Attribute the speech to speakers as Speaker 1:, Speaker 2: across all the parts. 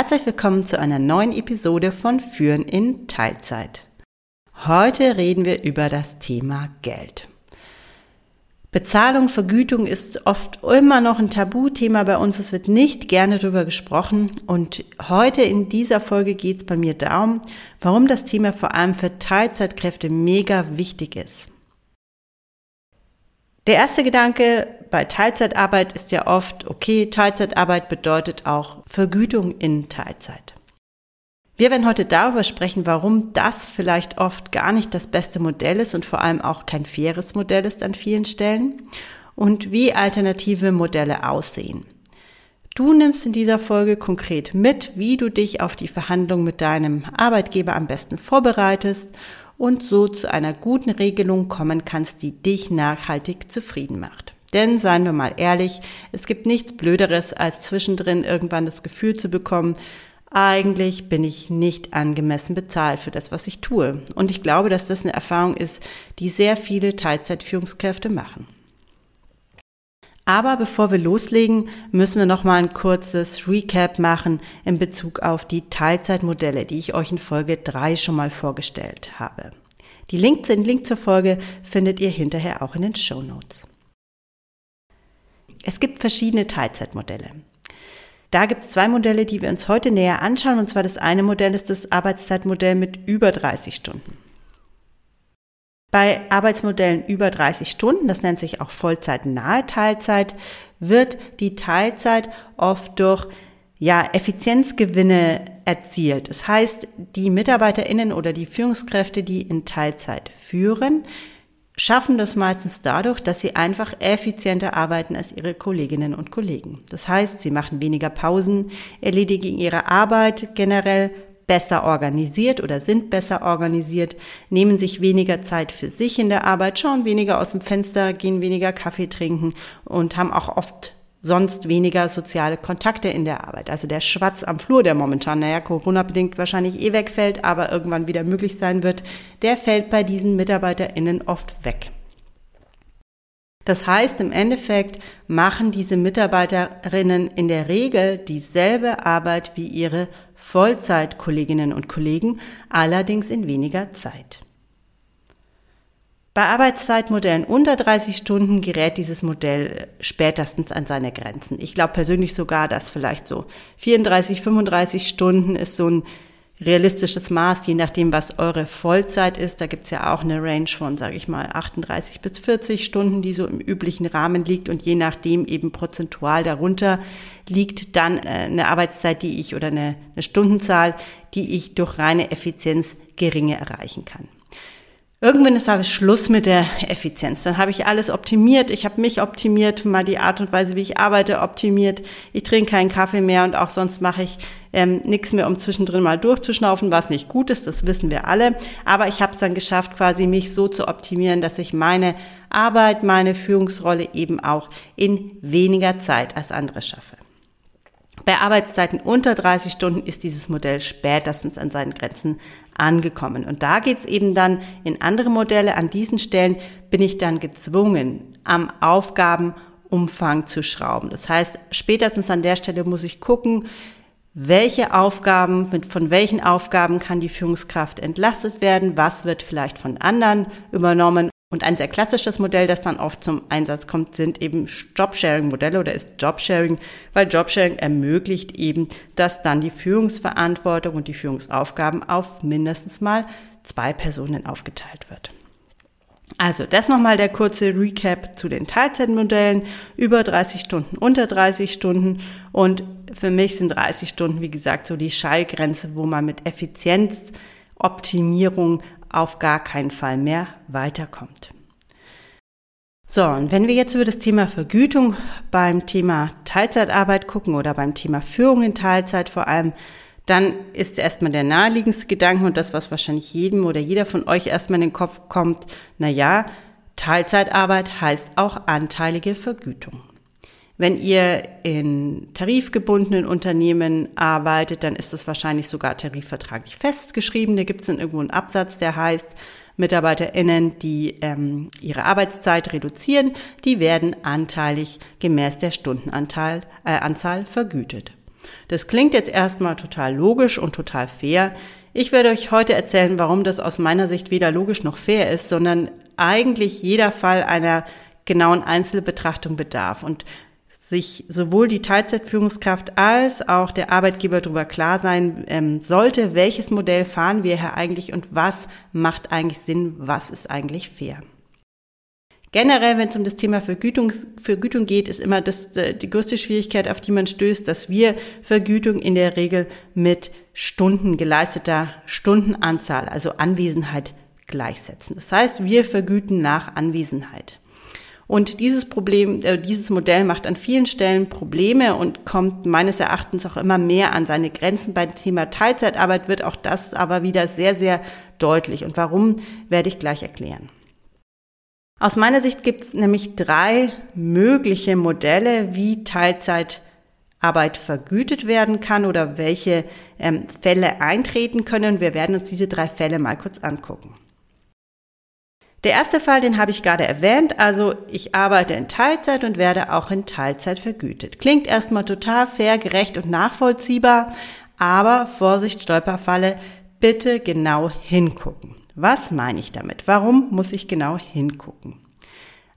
Speaker 1: Herzlich willkommen zu einer neuen Episode von Führen in Teilzeit. Heute reden wir über das Thema Geld. Bezahlung, Vergütung ist oft immer noch ein Tabuthema bei uns. Es wird nicht gerne darüber gesprochen. Und heute in dieser Folge geht es bei mir darum, warum das Thema vor allem für Teilzeitkräfte mega wichtig ist. Der erste Gedanke bei Teilzeitarbeit ist ja oft, okay, Teilzeitarbeit bedeutet auch Vergütung in Teilzeit. Wir werden heute darüber sprechen, warum das vielleicht oft gar nicht das beste Modell ist und vor allem auch kein faires Modell ist an vielen Stellen und wie alternative Modelle aussehen. Du nimmst in dieser Folge konkret mit, wie du dich auf die Verhandlung mit deinem Arbeitgeber am besten vorbereitest und so zu einer guten Regelung kommen kannst, die dich nachhaltig zufrieden macht. Denn seien wir mal ehrlich, es gibt nichts Blöderes, als zwischendrin irgendwann das Gefühl zu bekommen, eigentlich bin ich nicht angemessen bezahlt für das, was ich tue. Und ich glaube, dass das eine Erfahrung ist, die sehr viele Teilzeitführungskräfte machen. Aber bevor wir loslegen, müssen wir noch mal ein kurzes Recap machen in Bezug auf die Teilzeitmodelle, die ich euch in Folge 3 schon mal vorgestellt habe. Die Link, den Link zur Folge findet ihr hinterher auch in den Show Notes. Es gibt verschiedene Teilzeitmodelle. Da gibt es zwei Modelle, die wir uns heute näher anschauen. Und zwar das eine Modell ist das Arbeitszeitmodell mit über 30 Stunden. Bei Arbeitsmodellen über 30 Stunden, das nennt sich auch Vollzeit-nahe Teilzeit, wird die Teilzeit oft durch ja, Effizienzgewinne erzielt. Das heißt, die MitarbeiterInnen oder die Führungskräfte, die in Teilzeit führen, schaffen das meistens dadurch, dass sie einfach effizienter arbeiten als ihre Kolleginnen und Kollegen. Das heißt, sie machen weniger Pausen, erledigen ihre Arbeit generell besser organisiert oder sind besser organisiert, nehmen sich weniger Zeit für sich in der Arbeit, schauen weniger aus dem Fenster, gehen weniger Kaffee trinken und haben auch oft sonst weniger soziale Kontakte in der Arbeit. Also der Schwatz am Flur, der momentan, naja, Corona-bedingt wahrscheinlich eh wegfällt, aber irgendwann wieder möglich sein wird, der fällt bei diesen MitarbeiterInnen oft weg. Das heißt, im Endeffekt machen diese Mitarbeiterinnen in der Regel dieselbe Arbeit wie ihre Vollzeitkolleginnen und Kollegen, allerdings in weniger Zeit. Bei Arbeitszeitmodellen unter 30 Stunden gerät dieses Modell spätestens an seine Grenzen. Ich glaube persönlich sogar, dass vielleicht so 34, 35 Stunden ist so ein realistisches Maß, je nachdem, was eure Vollzeit ist. Da gibt's ja auch eine Range von, sage ich mal, 38 bis 40 Stunden, die so im üblichen Rahmen liegt. Und je nachdem eben prozentual darunter liegt dann äh, eine Arbeitszeit, die ich oder eine, eine Stundenzahl, die ich durch reine Effizienz geringe erreichen kann. Irgendwann ist aber Schluss mit der Effizienz. Dann habe ich alles optimiert. Ich habe mich optimiert, mal die Art und Weise, wie ich arbeite, optimiert. Ich trinke keinen Kaffee mehr und auch sonst mache ich ähm, nichts mehr, um zwischendrin mal durchzuschnaufen, was nicht gut ist. Das wissen wir alle. Aber ich habe es dann geschafft, quasi mich so zu optimieren, dass ich meine Arbeit, meine Führungsrolle eben auch in weniger Zeit als andere schaffe. Bei Arbeitszeiten unter 30 Stunden ist dieses Modell spätestens an seinen Grenzen angekommen. Und da geht's eben dann in andere Modelle. An diesen Stellen bin ich dann gezwungen, am Aufgabenumfang zu schrauben. Das heißt, spätestens an der Stelle muss ich gucken, welche Aufgaben, mit, von welchen Aufgaben kann die Führungskraft entlastet werden, was wird vielleicht von anderen übernommen und ein sehr klassisches Modell, das dann oft zum Einsatz kommt, sind eben Jobsharing-Modelle oder ist Jobsharing, weil Jobsharing ermöglicht eben, dass dann die Führungsverantwortung und die Führungsaufgaben auf mindestens mal zwei Personen aufgeteilt wird. Also das nochmal der kurze Recap zu den Teilzeitmodellen. Über 30 Stunden, unter 30 Stunden und für mich sind 30 Stunden, wie gesagt, so die Schallgrenze, wo man mit Effizienzoptimierung auf gar keinen Fall mehr weiterkommt. So, und wenn wir jetzt über das Thema Vergütung beim Thema Teilzeitarbeit gucken oder beim Thema Führung in Teilzeit vor allem, dann ist erstmal der naheliegendste Gedanke und das, was wahrscheinlich jedem oder jeder von euch erstmal in den Kopf kommt, na ja, Teilzeitarbeit heißt auch anteilige Vergütung. Wenn ihr in tarifgebundenen Unternehmen arbeitet, dann ist das wahrscheinlich sogar tarifvertraglich festgeschrieben. Da gibt es dann irgendwo einen Absatz, der heißt, MitarbeiterInnen, die ähm, ihre Arbeitszeit reduzieren, die werden anteilig gemäß der Stundenanzahl äh, vergütet. Das klingt jetzt erstmal total logisch und total fair. Ich werde euch heute erzählen, warum das aus meiner Sicht weder logisch noch fair ist, sondern eigentlich jeder Fall einer genauen Einzelbetrachtung bedarf und sich sowohl die Teilzeitführungskraft als auch der Arbeitgeber darüber klar sein ähm, sollte, welches Modell fahren wir hier eigentlich und was macht eigentlich Sinn, was ist eigentlich fair. Generell, wenn es um das Thema Vergütung, Vergütung geht, ist immer das, äh, die größte Schwierigkeit, auf die man stößt, dass wir Vergütung in der Regel mit Stunden geleisteter Stundenanzahl, also Anwesenheit gleichsetzen. Das heißt, wir vergüten nach Anwesenheit. Und dieses Problem, äh, dieses Modell macht an vielen Stellen Probleme und kommt meines Erachtens auch immer mehr an seine Grenzen. Beim Thema Teilzeitarbeit wird auch das aber wieder sehr, sehr deutlich. Und warum, werde ich gleich erklären. Aus meiner Sicht gibt es nämlich drei mögliche Modelle, wie Teilzeitarbeit vergütet werden kann oder welche ähm, Fälle eintreten können. Wir werden uns diese drei Fälle mal kurz angucken. Der erste Fall, den habe ich gerade erwähnt, also ich arbeite in Teilzeit und werde auch in Teilzeit vergütet. Klingt erstmal total fair, gerecht und nachvollziehbar, aber Vorsicht, Stolperfalle, bitte genau hingucken. Was meine ich damit? Warum muss ich genau hingucken?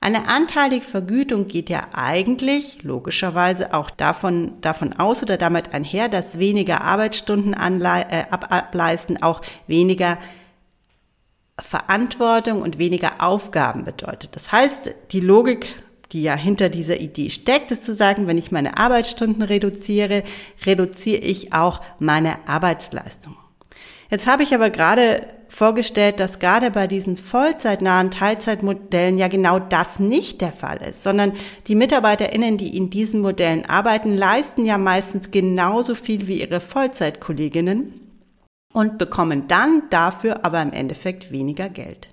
Speaker 1: Eine anteilige Vergütung geht ja eigentlich logischerweise auch davon, davon aus oder damit einher, dass weniger Arbeitsstunden äh, ableisten auch weniger Verantwortung und weniger Aufgaben bedeutet. Das heißt, die Logik, die ja hinter dieser Idee steckt, ist zu sagen, wenn ich meine Arbeitsstunden reduziere, reduziere ich auch meine Arbeitsleistung. Jetzt habe ich aber gerade vorgestellt, dass gerade bei diesen vollzeitnahen Teilzeitmodellen ja genau das nicht der Fall ist, sondern die MitarbeiterInnen, die in diesen Modellen arbeiten, leisten ja meistens genauso viel wie ihre Vollzeitkolleginnen und bekommen dann dafür aber im Endeffekt weniger Geld.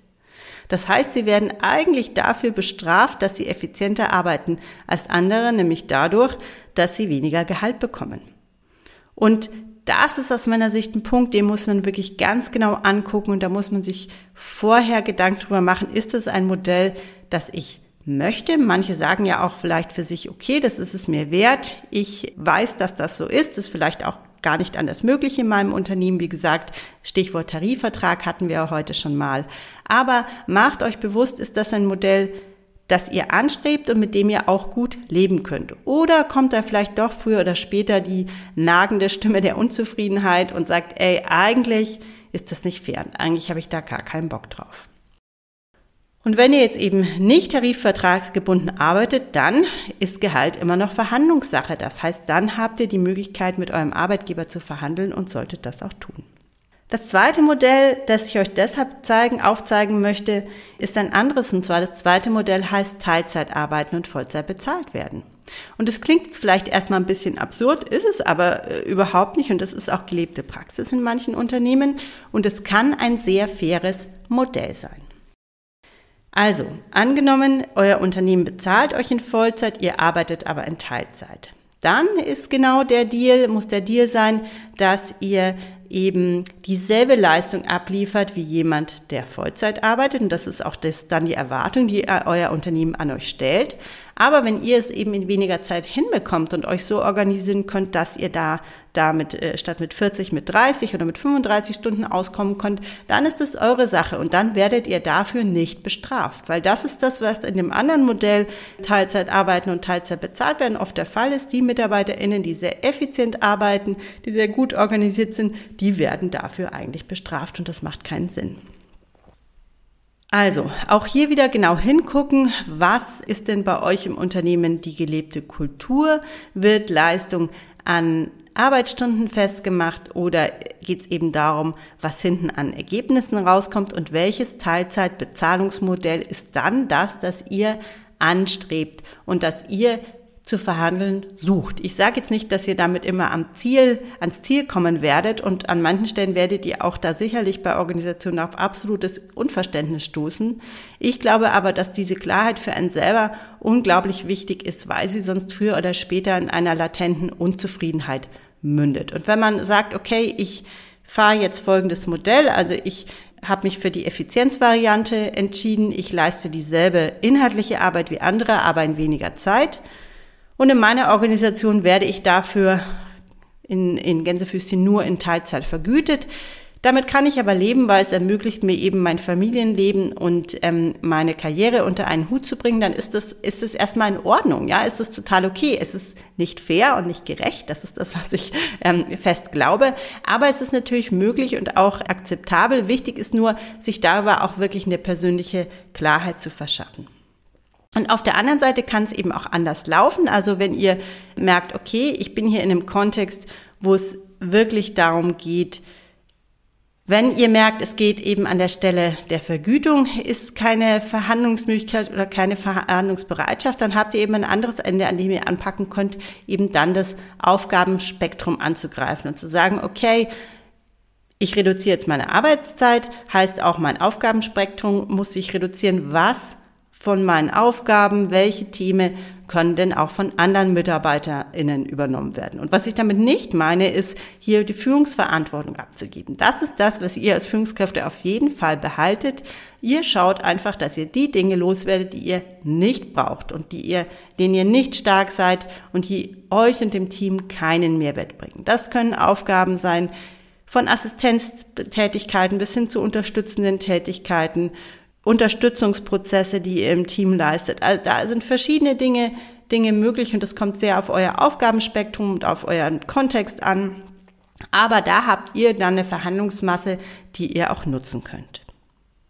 Speaker 1: Das heißt, sie werden eigentlich dafür bestraft, dass sie effizienter arbeiten als andere, nämlich dadurch, dass sie weniger Gehalt bekommen. Und das ist aus meiner Sicht ein Punkt, den muss man wirklich ganz genau angucken und da muss man sich vorher Gedanken drüber machen, ist das ein Modell, das ich möchte. Manche sagen ja auch vielleicht für sich, okay, das ist es mir wert. Ich weiß, dass das so ist. Das ist vielleicht auch gar nicht anders möglich in meinem Unternehmen. Wie gesagt, Stichwort Tarifvertrag hatten wir heute schon mal. Aber macht euch bewusst, ist das ein Modell, das ihr anstrebt und mit dem ihr auch gut leben könnt. Oder kommt da vielleicht doch früher oder später die nagende Stimme der Unzufriedenheit und sagt, ey, eigentlich ist das nicht fair. Eigentlich habe ich da gar keinen Bock drauf. Und wenn ihr jetzt eben nicht tarifvertragsgebunden arbeitet, dann ist Gehalt immer noch Verhandlungssache. Das heißt, dann habt ihr die Möglichkeit, mit eurem Arbeitgeber zu verhandeln und solltet das auch tun. Das zweite Modell, das ich euch deshalb zeigen, aufzeigen möchte, ist ein anderes. Und zwar das zweite Modell heißt Teilzeit arbeiten und Vollzeit bezahlt werden. Und es klingt jetzt vielleicht erstmal ein bisschen absurd, ist es aber äh, überhaupt nicht. Und das ist auch gelebte Praxis in manchen Unternehmen. Und es kann ein sehr faires Modell sein. Also, angenommen, euer Unternehmen bezahlt euch in Vollzeit, ihr arbeitet aber in Teilzeit. Dann ist genau der Deal, muss der Deal sein, dass ihr eben dieselbe Leistung abliefert wie jemand, der Vollzeit arbeitet. Und das ist auch das, dann die Erwartung, die euer Unternehmen an euch stellt. Aber wenn ihr es eben in weniger Zeit hinbekommt und euch so organisieren könnt, dass ihr da, da mit, äh, statt mit 40, mit 30 oder mit 35 Stunden auskommen könnt, dann ist es eure Sache und dann werdet ihr dafür nicht bestraft. Weil das ist das, was in dem anderen Modell Teilzeit arbeiten und Teilzeit bezahlt werden, oft der Fall ist. Die MitarbeiterInnen, die sehr effizient arbeiten, die sehr gut organisiert sind, die werden dafür eigentlich bestraft und das macht keinen Sinn. Also, auch hier wieder genau hingucken, was ist denn bei euch im Unternehmen die gelebte Kultur? Wird Leistung an Arbeitsstunden festgemacht oder geht es eben darum, was hinten an Ergebnissen rauskommt und welches Teilzeitbezahlungsmodell ist dann das, das ihr anstrebt und das ihr zu verhandeln sucht. Ich sage jetzt nicht, dass ihr damit immer am Ziel, ans Ziel kommen werdet und an manchen Stellen werdet ihr auch da sicherlich bei Organisationen auf absolutes Unverständnis stoßen. Ich glaube aber, dass diese Klarheit für einen selber unglaublich wichtig ist, weil sie sonst früher oder später in einer latenten Unzufriedenheit mündet. Und wenn man sagt, okay, ich fahre jetzt folgendes Modell, also ich habe mich für die Effizienzvariante entschieden, ich leiste dieselbe inhaltliche Arbeit wie andere, aber in weniger Zeit. Und in meiner Organisation werde ich dafür in, in Gänsefüßchen nur in Teilzeit vergütet. Damit kann ich aber leben, weil es ermöglicht mir eben mein Familienleben und ähm, meine Karriere unter einen Hut zu bringen, dann ist das, ist das erstmal in Ordnung, ja, ist das total okay. Es ist nicht fair und nicht gerecht, das ist das, was ich ähm, fest glaube, aber es ist natürlich möglich und auch akzeptabel. Wichtig ist nur, sich darüber auch wirklich eine persönliche Klarheit zu verschaffen. Und auf der anderen Seite kann es eben auch anders laufen. Also wenn ihr merkt, okay, ich bin hier in einem Kontext, wo es wirklich darum geht, wenn ihr merkt, es geht eben an der Stelle der Vergütung, ist keine Verhandlungsmöglichkeit oder keine Verhandlungsbereitschaft, dann habt ihr eben ein anderes Ende, an dem ihr anpacken könnt, eben dann das Aufgabenspektrum anzugreifen und zu sagen, okay, ich reduziere jetzt meine Arbeitszeit, heißt auch mein Aufgabenspektrum muss sich reduzieren. Was von meinen Aufgaben, welche Themen können denn auch von anderen MitarbeiterInnen übernommen werden. Und was ich damit nicht meine, ist, hier die Führungsverantwortung abzugeben. Das ist das, was ihr als Führungskräfte auf jeden Fall behaltet. Ihr schaut einfach, dass ihr die Dinge loswerdet, die ihr nicht braucht und die ihr, denen ihr nicht stark seid und die euch und dem Team keinen Mehrwert bringen. Das können Aufgaben sein, von Assistenztätigkeiten bis hin zu unterstützenden Tätigkeiten, Unterstützungsprozesse, die ihr im Team leistet. Also da sind verschiedene Dinge, Dinge möglich und das kommt sehr auf euer Aufgabenspektrum und auf euren Kontext an. Aber da habt ihr dann eine Verhandlungsmasse, die ihr auch nutzen könnt.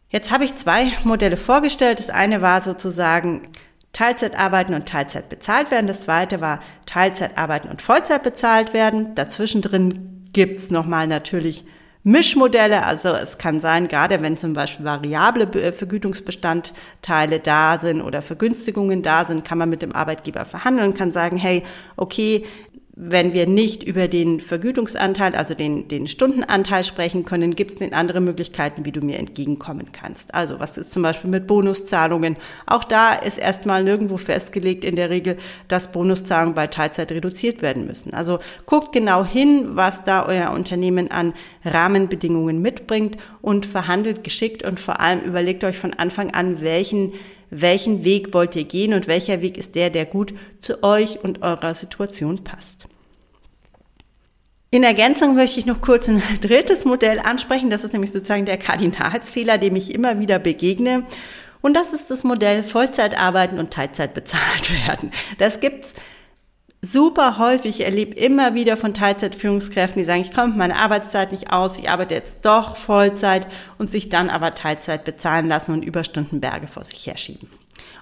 Speaker 1: Jetzt habe ich zwei Modelle vorgestellt. Das eine war sozusagen Teilzeit arbeiten und Teilzeit bezahlt werden. Das zweite war Teilzeit arbeiten und Vollzeit bezahlt werden. Dazwischen drin gibt's nochmal natürlich Mischmodelle. Also es kann sein, gerade wenn zum Beispiel variable äh, Vergütungsbestandteile da sind oder Vergünstigungen da sind, kann man mit dem Arbeitgeber verhandeln, kann sagen, hey, okay, wenn wir nicht über den Vergütungsanteil, also den, den Stundenanteil sprechen können, gibt es andere Möglichkeiten, wie du mir entgegenkommen kannst. Also was ist zum Beispiel mit Bonuszahlungen? Auch da ist erstmal nirgendwo festgelegt in der Regel, dass Bonuszahlungen bei Teilzeit reduziert werden müssen. Also guckt genau hin, was da euer Unternehmen an Rahmenbedingungen mitbringt und verhandelt geschickt und vor allem überlegt euch von Anfang an, welchen welchen Weg wollt ihr gehen und welcher Weg ist der, der gut zu euch und eurer Situation passt. In Ergänzung möchte ich noch kurz ein drittes Modell ansprechen. Das ist nämlich sozusagen der Kardinalsfehler, dem ich immer wieder begegne. Und das ist das Modell Vollzeit arbeiten und Teilzeit bezahlt werden. Das gibt's super häufig. Ich erlebe immer wieder von Teilzeitführungskräften, die sagen, ich komme mit meiner Arbeitszeit nicht aus, ich arbeite jetzt doch Vollzeit und sich dann aber Teilzeit bezahlen lassen und Überstundenberge vor sich herschieben.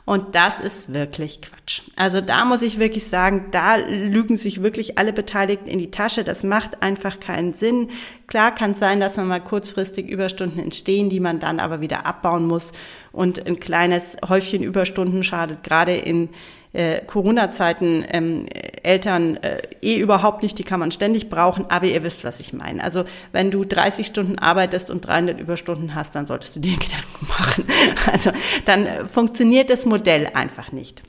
Speaker 1: Und das ist wirklich Quatsch. Also da muss ich wirklich sagen, da lügen sich wirklich alle Beteiligten in die Tasche. Das macht einfach keinen Sinn. Klar kann es sein, dass man mal kurzfristig Überstunden entstehen, die man dann aber wieder abbauen muss. Und ein kleines Häufchen Überstunden schadet gerade in äh, Corona-Zeiten ähm, Eltern äh, eh überhaupt nicht, die kann man ständig brauchen, aber ihr wisst, was ich meine. Also wenn du 30 Stunden arbeitest und 300 Überstunden hast, dann solltest du dir Gedanken machen. Also dann funktioniert das Modell einfach nicht.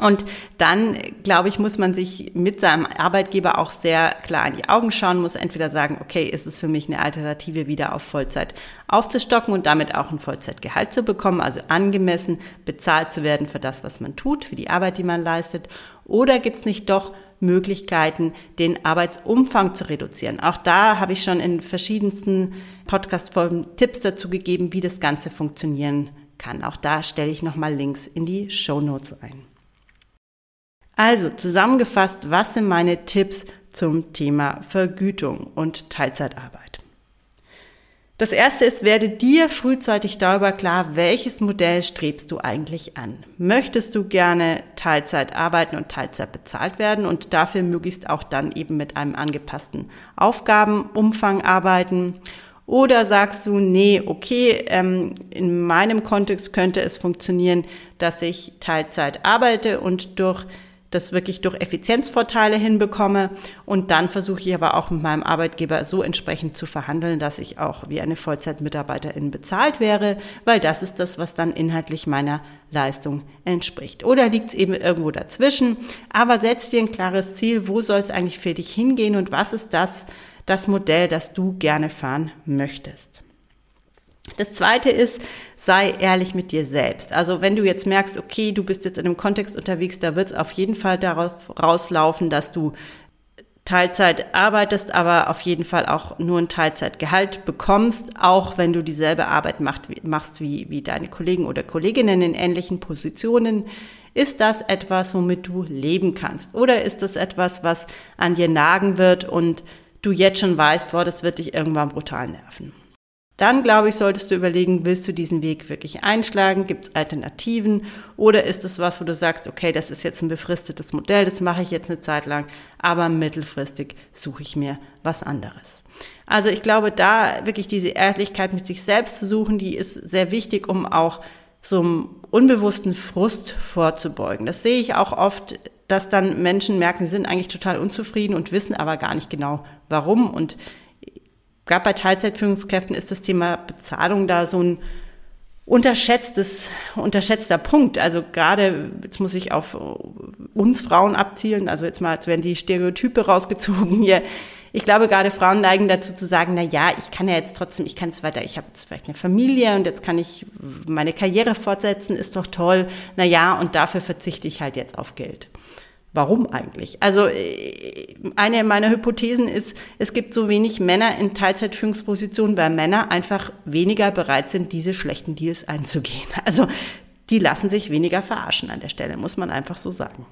Speaker 1: Und dann, glaube ich, muss man sich mit seinem Arbeitgeber auch sehr klar in die Augen schauen, muss entweder sagen, okay, ist es für mich eine Alternative, wieder auf Vollzeit aufzustocken und damit auch ein Vollzeitgehalt zu bekommen, also angemessen bezahlt zu werden für das, was man tut, für die Arbeit, die man leistet. Oder gibt es nicht doch Möglichkeiten, den Arbeitsumfang zu reduzieren? Auch da habe ich schon in verschiedensten Podcast-Folgen Tipps dazu gegeben, wie das Ganze funktionieren kann. Auch da stelle ich nochmal Links in die Show Notes ein. Also zusammengefasst, was sind meine Tipps zum Thema Vergütung und Teilzeitarbeit? Das erste ist, werde dir frühzeitig darüber klar, welches Modell strebst du eigentlich an. Möchtest du gerne Teilzeit arbeiten und Teilzeit bezahlt werden und dafür möglichst auch dann eben mit einem angepassten Aufgabenumfang arbeiten? Oder sagst du, nee, okay, ähm, in meinem Kontext könnte es funktionieren, dass ich Teilzeit arbeite und durch das wirklich durch Effizienzvorteile hinbekomme. Und dann versuche ich aber auch mit meinem Arbeitgeber so entsprechend zu verhandeln, dass ich auch wie eine Vollzeitmitarbeiterin bezahlt wäre, weil das ist das, was dann inhaltlich meiner Leistung entspricht. Oder liegt es eben irgendwo dazwischen? Aber setz dir ein klares Ziel, wo soll es eigentlich für dich hingehen und was ist das, das Modell, das du gerne fahren möchtest. Das zweite ist, sei ehrlich mit dir selbst. Also wenn du jetzt merkst, okay, du bist jetzt in einem Kontext unterwegs, da wird es auf jeden Fall darauf rauslaufen, dass du Teilzeit arbeitest, aber auf jeden Fall auch nur ein Teilzeitgehalt bekommst, auch wenn du dieselbe Arbeit macht, machst wie, wie deine Kollegen oder Kolleginnen in ähnlichen Positionen. Ist das etwas, womit du leben kannst? Oder ist das etwas, was an dir nagen wird und du jetzt schon weißt, boah, das wird dich irgendwann brutal nerven? Dann, glaube ich, solltest du überlegen, willst du diesen Weg wirklich einschlagen? Gibt es Alternativen? Oder ist es was, wo du sagst, okay, das ist jetzt ein befristetes Modell, das mache ich jetzt eine Zeit lang, aber mittelfristig suche ich mir was anderes. Also ich glaube, da wirklich diese Ehrlichkeit mit sich selbst zu suchen, die ist sehr wichtig, um auch so einem unbewussten Frust vorzubeugen. Das sehe ich auch oft, dass dann Menschen merken, sie sind eigentlich total unzufrieden und wissen aber gar nicht genau warum. Und gerade bei Teilzeitführungskräften ist das Thema Bezahlung da so ein unterschätztes, unterschätzter Punkt. Also gerade, jetzt muss ich auf uns Frauen abzielen, also jetzt mal, jetzt werden die Stereotype rausgezogen hier. Ich glaube, gerade Frauen neigen dazu zu sagen, na ja, ich kann ja jetzt trotzdem, ich kann es weiter, ich habe jetzt vielleicht eine Familie und jetzt kann ich meine Karriere fortsetzen, ist doch toll. Na ja, und dafür verzichte ich halt jetzt auf Geld. Warum eigentlich? Also äh, eine meiner Hypothesen ist, es gibt so wenig Männer in Teilzeitführungspositionen, weil Männer einfach weniger bereit sind, diese schlechten Deals einzugehen. Also die lassen sich weniger verarschen an der Stelle, muss man einfach so sagen.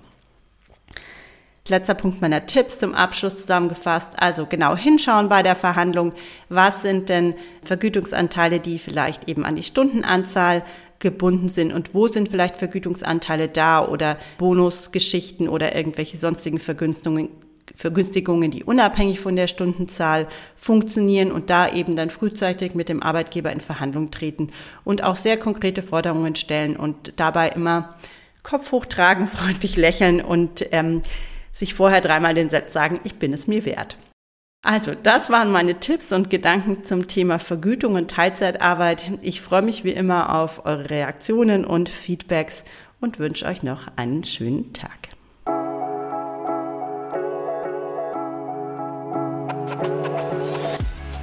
Speaker 1: Letzter Punkt meiner Tipps zum Abschluss zusammengefasst. Also genau hinschauen bei der Verhandlung. Was sind denn Vergütungsanteile, die vielleicht eben an die Stundenanzahl gebunden sind und wo sind vielleicht Vergütungsanteile da oder Bonusgeschichten oder irgendwelche sonstigen Vergünstigungen, Vergünstigungen, die unabhängig von der Stundenzahl funktionieren und da eben dann frühzeitig mit dem Arbeitgeber in Verhandlung treten und auch sehr konkrete Forderungen stellen und dabei immer Kopf hochtragen, freundlich lächeln und ähm, sich vorher dreimal den Satz sagen, ich bin es mir wert. Also, das waren meine Tipps und Gedanken zum Thema Vergütung und Teilzeitarbeit. Ich freue mich wie immer auf eure Reaktionen und Feedbacks und wünsche euch noch einen schönen Tag.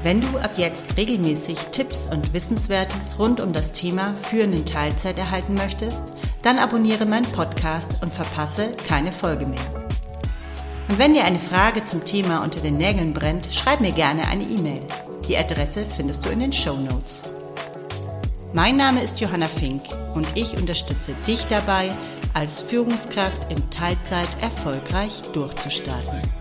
Speaker 1: Wenn du ab jetzt regelmäßig Tipps und Wissenswertes rund um das Thema Führen in Teilzeit erhalten möchtest, dann abonniere meinen Podcast und verpasse keine Folge mehr. Und wenn dir eine Frage zum Thema unter den Nägeln brennt, schreib mir gerne eine E-Mail. Die Adresse findest du in den Show Notes. Mein Name ist Johanna Fink und ich unterstütze dich dabei, als Führungskraft in Teilzeit erfolgreich durchzustarten.